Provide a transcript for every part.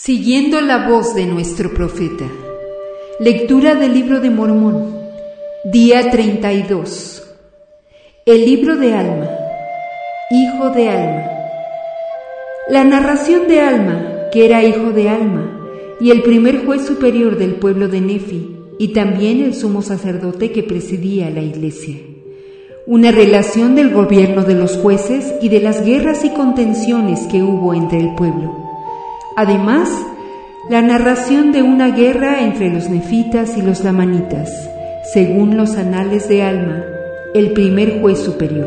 Siguiendo la voz de nuestro profeta. Lectura del libro de Mormón. Día 32. El libro de Alma. Hijo de Alma. La narración de Alma, que era hijo de Alma, y el primer juez superior del pueblo de Nefi, y también el sumo sacerdote que presidía la iglesia. Una relación del gobierno de los jueces y de las guerras y contenciones que hubo entre el pueblo Además, la narración de una guerra entre los nefitas y los lamanitas, según los anales de Alma, el primer juez superior.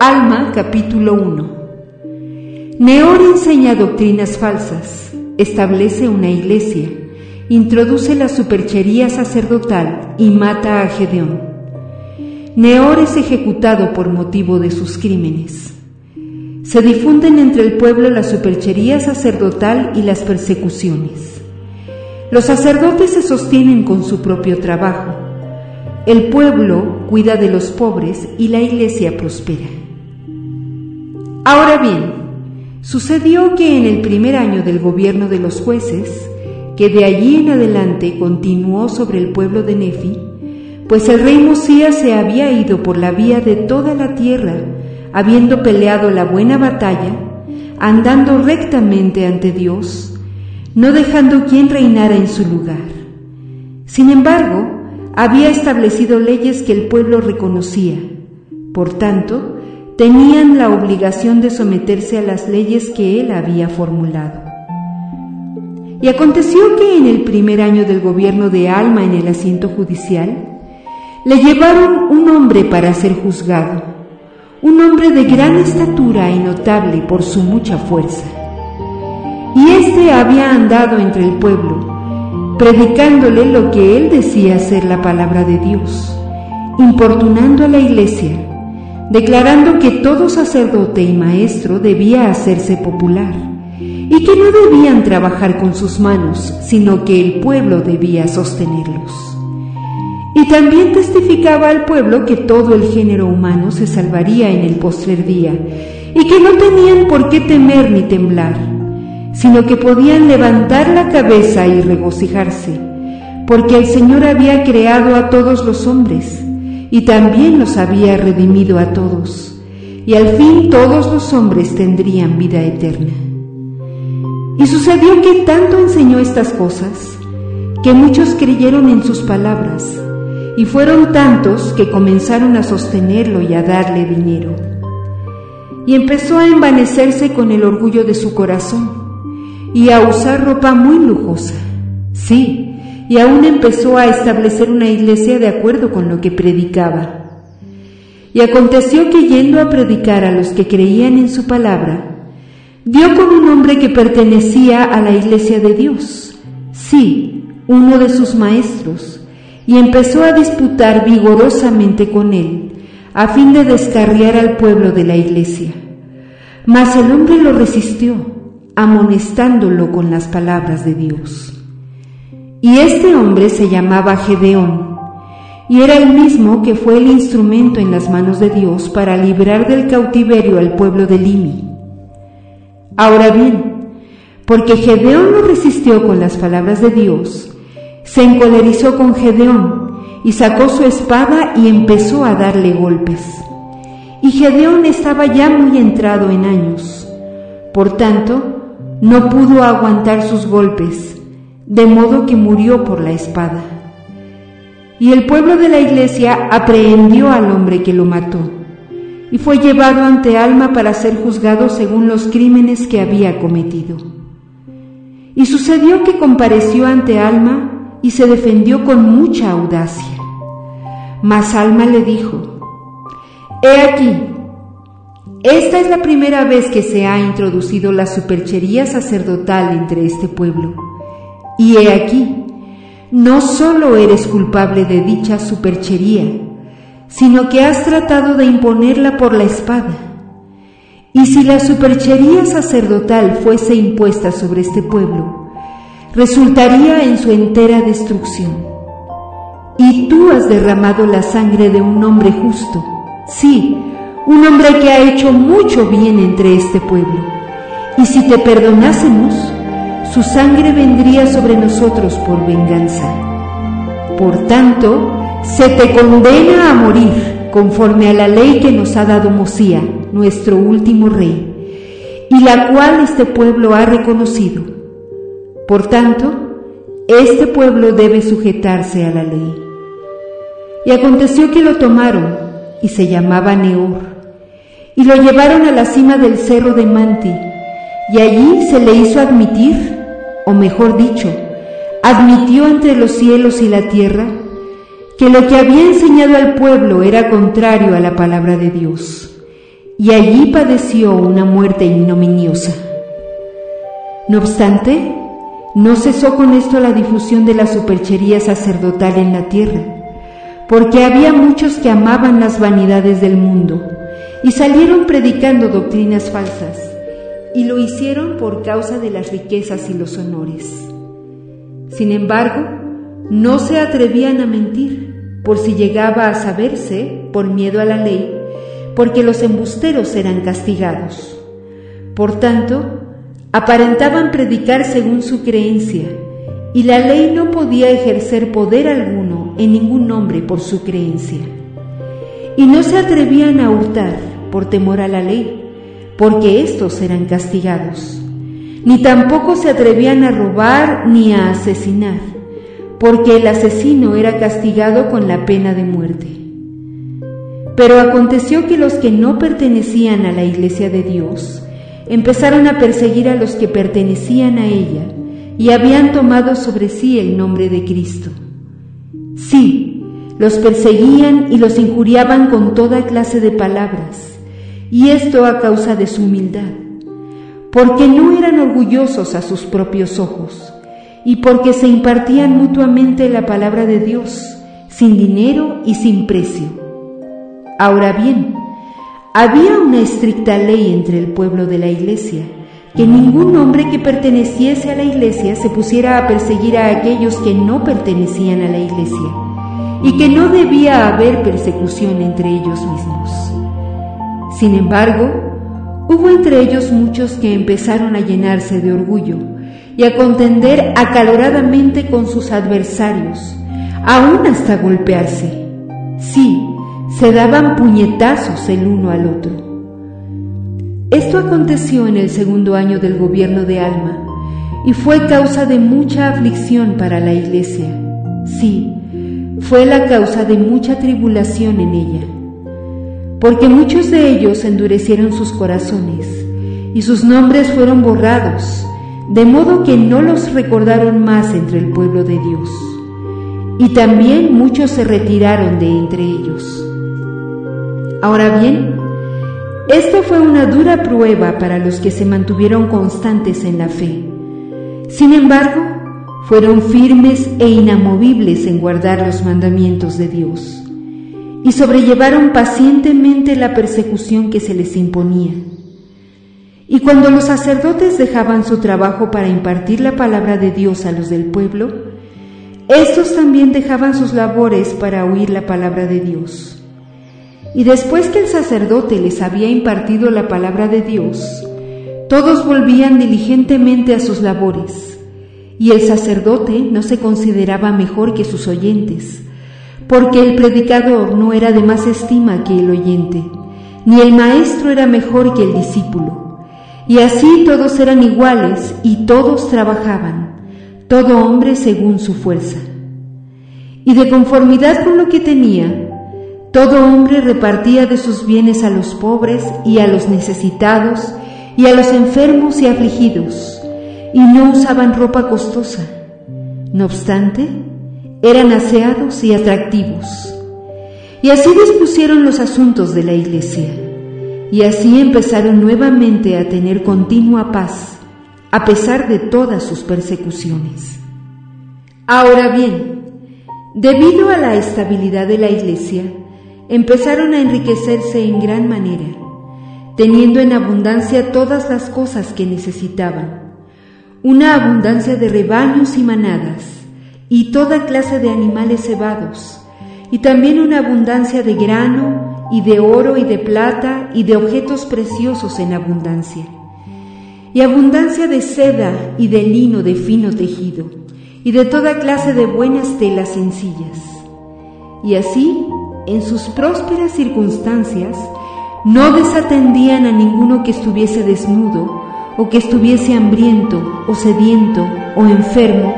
Alma, capítulo 1. Neor enseña doctrinas falsas, establece una iglesia, introduce la superchería sacerdotal y mata a Gedeón. Neor es ejecutado por motivo de sus crímenes. Se difunden entre el pueblo la superchería sacerdotal y las persecuciones. Los sacerdotes se sostienen con su propio trabajo. El pueblo cuida de los pobres y la iglesia prospera. Ahora bien, sucedió que en el primer año del gobierno de los jueces, que de allí en adelante continuó sobre el pueblo de Nefi, pues el rey Mosías se había ido por la vía de toda la tierra habiendo peleado la buena batalla, andando rectamente ante Dios, no dejando quien reinara en su lugar. Sin embargo, había establecido leyes que el pueblo reconocía. Por tanto, tenían la obligación de someterse a las leyes que él había formulado. Y aconteció que en el primer año del gobierno de Alma en el asiento judicial, le llevaron un hombre para ser juzgado un hombre de gran estatura y notable por su mucha fuerza. Y éste había andado entre el pueblo, predicándole lo que él decía ser la palabra de Dios, importunando a la iglesia, declarando que todo sacerdote y maestro debía hacerse popular, y que no debían trabajar con sus manos, sino que el pueblo debía sostenerlos. Y también testificaba al pueblo que todo el género humano se salvaría en el postrer día, y que no tenían por qué temer ni temblar, sino que podían levantar la cabeza y regocijarse, porque el Señor había creado a todos los hombres, y también los había redimido a todos, y al fin todos los hombres tendrían vida eterna. Y sucedió que tanto enseñó estas cosas, que muchos creyeron en sus palabras, y fueron tantos que comenzaron a sostenerlo y a darle dinero. Y empezó a envanecerse con el orgullo de su corazón y a usar ropa muy lujosa. Sí, y aún empezó a establecer una iglesia de acuerdo con lo que predicaba. Y aconteció que yendo a predicar a los que creían en su palabra, dio con un hombre que pertenecía a la iglesia de Dios, sí, uno de sus maestros, y empezó a disputar vigorosamente con él, a fin de descarriar al pueblo de la iglesia. Mas el hombre lo resistió, amonestándolo con las palabras de Dios. Y este hombre se llamaba Gedeón, y era el mismo que fue el instrumento en las manos de Dios para librar del cautiverio al pueblo de Limi. Ahora bien, porque Gedeón no resistió con las palabras de Dios, se encolerizó con Gedeón y sacó su espada y empezó a darle golpes. Y Gedeón estaba ya muy entrado en años. Por tanto, no pudo aguantar sus golpes, de modo que murió por la espada. Y el pueblo de la iglesia aprehendió al hombre que lo mató, y fue llevado ante Alma para ser juzgado según los crímenes que había cometido. Y sucedió que compareció ante Alma y se defendió con mucha audacia. Mas Alma le dijo, He aquí, esta es la primera vez que se ha introducido la superchería sacerdotal entre este pueblo. Y he aquí, no solo eres culpable de dicha superchería, sino que has tratado de imponerla por la espada. Y si la superchería sacerdotal fuese impuesta sobre este pueblo, resultaría en su entera destrucción. Y tú has derramado la sangre de un hombre justo, sí, un hombre que ha hecho mucho bien entre este pueblo. Y si te perdonásemos, su sangre vendría sobre nosotros por venganza. Por tanto, se te condena a morir conforme a la ley que nos ha dado Mosía, nuestro último rey, y la cual este pueblo ha reconocido. Por tanto, este pueblo debe sujetarse a la ley. Y aconteció que lo tomaron, y se llamaba Neor, y lo llevaron a la cima del cerro de Manti, y allí se le hizo admitir, o mejor dicho, admitió entre los cielos y la tierra, que lo que había enseñado al pueblo era contrario a la palabra de Dios, y allí padeció una muerte ignominiosa. No obstante, no cesó con esto la difusión de la superchería sacerdotal en la tierra, porque había muchos que amaban las vanidades del mundo y salieron predicando doctrinas falsas, y lo hicieron por causa de las riquezas y los honores. Sin embargo, no se atrevían a mentir, por si llegaba a saberse, por miedo a la ley, porque los embusteros eran castigados. Por tanto, aparentaban predicar según su creencia, y la ley no podía ejercer poder alguno en ningún hombre por su creencia. Y no se atrevían a hurtar por temor a la ley, porque éstos eran castigados. Ni tampoco se atrevían a robar ni a asesinar porque el asesino era castigado con la pena de muerte. Pero aconteció que los que no pertenecían a la iglesia de Dios empezaron a perseguir a los que pertenecían a ella y habían tomado sobre sí el nombre de Cristo. Sí, los perseguían y los injuriaban con toda clase de palabras, y esto a causa de su humildad, porque no eran orgullosos a sus propios ojos y porque se impartían mutuamente la palabra de Dios, sin dinero y sin precio. Ahora bien, había una estricta ley entre el pueblo de la iglesia, que ningún hombre que perteneciese a la iglesia se pusiera a perseguir a aquellos que no pertenecían a la iglesia, y que no debía haber persecución entre ellos mismos. Sin embargo, hubo entre ellos muchos que empezaron a llenarse de orgullo, y a contender acaloradamente con sus adversarios, aún hasta golpearse. Sí, se daban puñetazos el uno al otro. Esto aconteció en el segundo año del gobierno de Alma y fue causa de mucha aflicción para la iglesia. Sí, fue la causa de mucha tribulación en ella, porque muchos de ellos endurecieron sus corazones y sus nombres fueron borrados de modo que no los recordaron más entre el pueblo de Dios. Y también muchos se retiraron de entre ellos. Ahora bien, esto fue una dura prueba para los que se mantuvieron constantes en la fe. Sin embargo, fueron firmes e inamovibles en guardar los mandamientos de Dios y sobrellevaron pacientemente la persecución que se les imponía. Y cuando los sacerdotes dejaban su trabajo para impartir la palabra de Dios a los del pueblo, estos también dejaban sus labores para oír la palabra de Dios. Y después que el sacerdote les había impartido la palabra de Dios, todos volvían diligentemente a sus labores, y el sacerdote no se consideraba mejor que sus oyentes, porque el predicador no era de más estima que el oyente, ni el maestro era mejor que el discípulo y así todos eran iguales y todos trabajaban, todo hombre según su fuerza. Y de conformidad con lo que tenía, todo hombre repartía de sus bienes a los pobres y a los necesitados y a los enfermos y afligidos, y no usaban ropa costosa. No obstante, eran aseados y atractivos. Y así dispusieron los asuntos de la iglesia y así empezaron nuevamente a tener continua paz, a pesar de todas sus persecuciones. Ahora bien, debido a la estabilidad de la Iglesia, empezaron a enriquecerse en gran manera, teniendo en abundancia todas las cosas que necesitaban, una abundancia de rebaños y manadas, y toda clase de animales cebados, y también una abundancia de grano, y de oro y de plata y de objetos preciosos en abundancia. y abundancia de seda y de lino de fino tejido, y de toda clase de buenas telas sencillas. Y así, en sus prósperas circunstancias, no desatendían a ninguno que estuviese desnudo, o que estuviese hambriento, o sediento, o enfermo,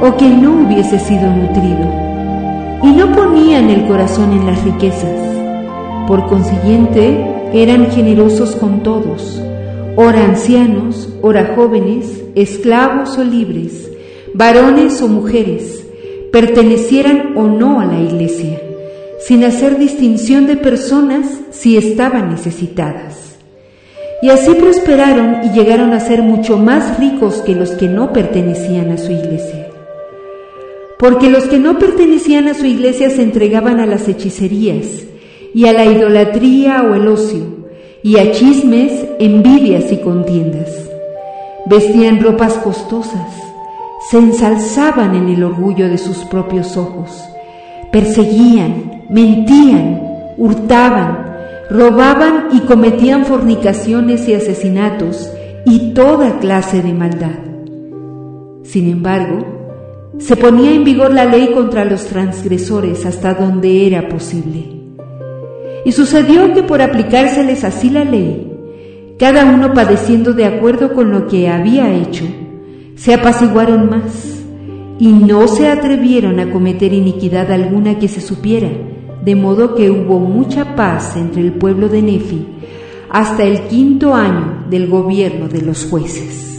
o que no hubiese sido nutrido. Y no ponían el corazón en las riquezas. Por consiguiente, eran generosos con todos, ora ancianos, ora jóvenes, esclavos o libres, varones o mujeres, pertenecieran o no a la iglesia, sin hacer distinción de personas si estaban necesitadas. Y así prosperaron y llegaron a ser mucho más ricos que los que no pertenecían a su iglesia. Porque los que no pertenecían a su iglesia se entregaban a las hechicerías y a la idolatría o el ocio, y a chismes, envidias y contiendas. Vestían ropas costosas, se ensalzaban en el orgullo de sus propios ojos, perseguían, mentían, hurtaban, robaban y cometían fornicaciones y asesinatos y toda clase de maldad. Sin embargo, se ponía en vigor la ley contra los transgresores hasta donde era posible. Y sucedió que por aplicárseles así la ley, cada uno padeciendo de acuerdo con lo que había hecho, se apaciguaron más y no se atrevieron a cometer iniquidad alguna que se supiera, de modo que hubo mucha paz entre el pueblo de Nefi hasta el quinto año del gobierno de los jueces.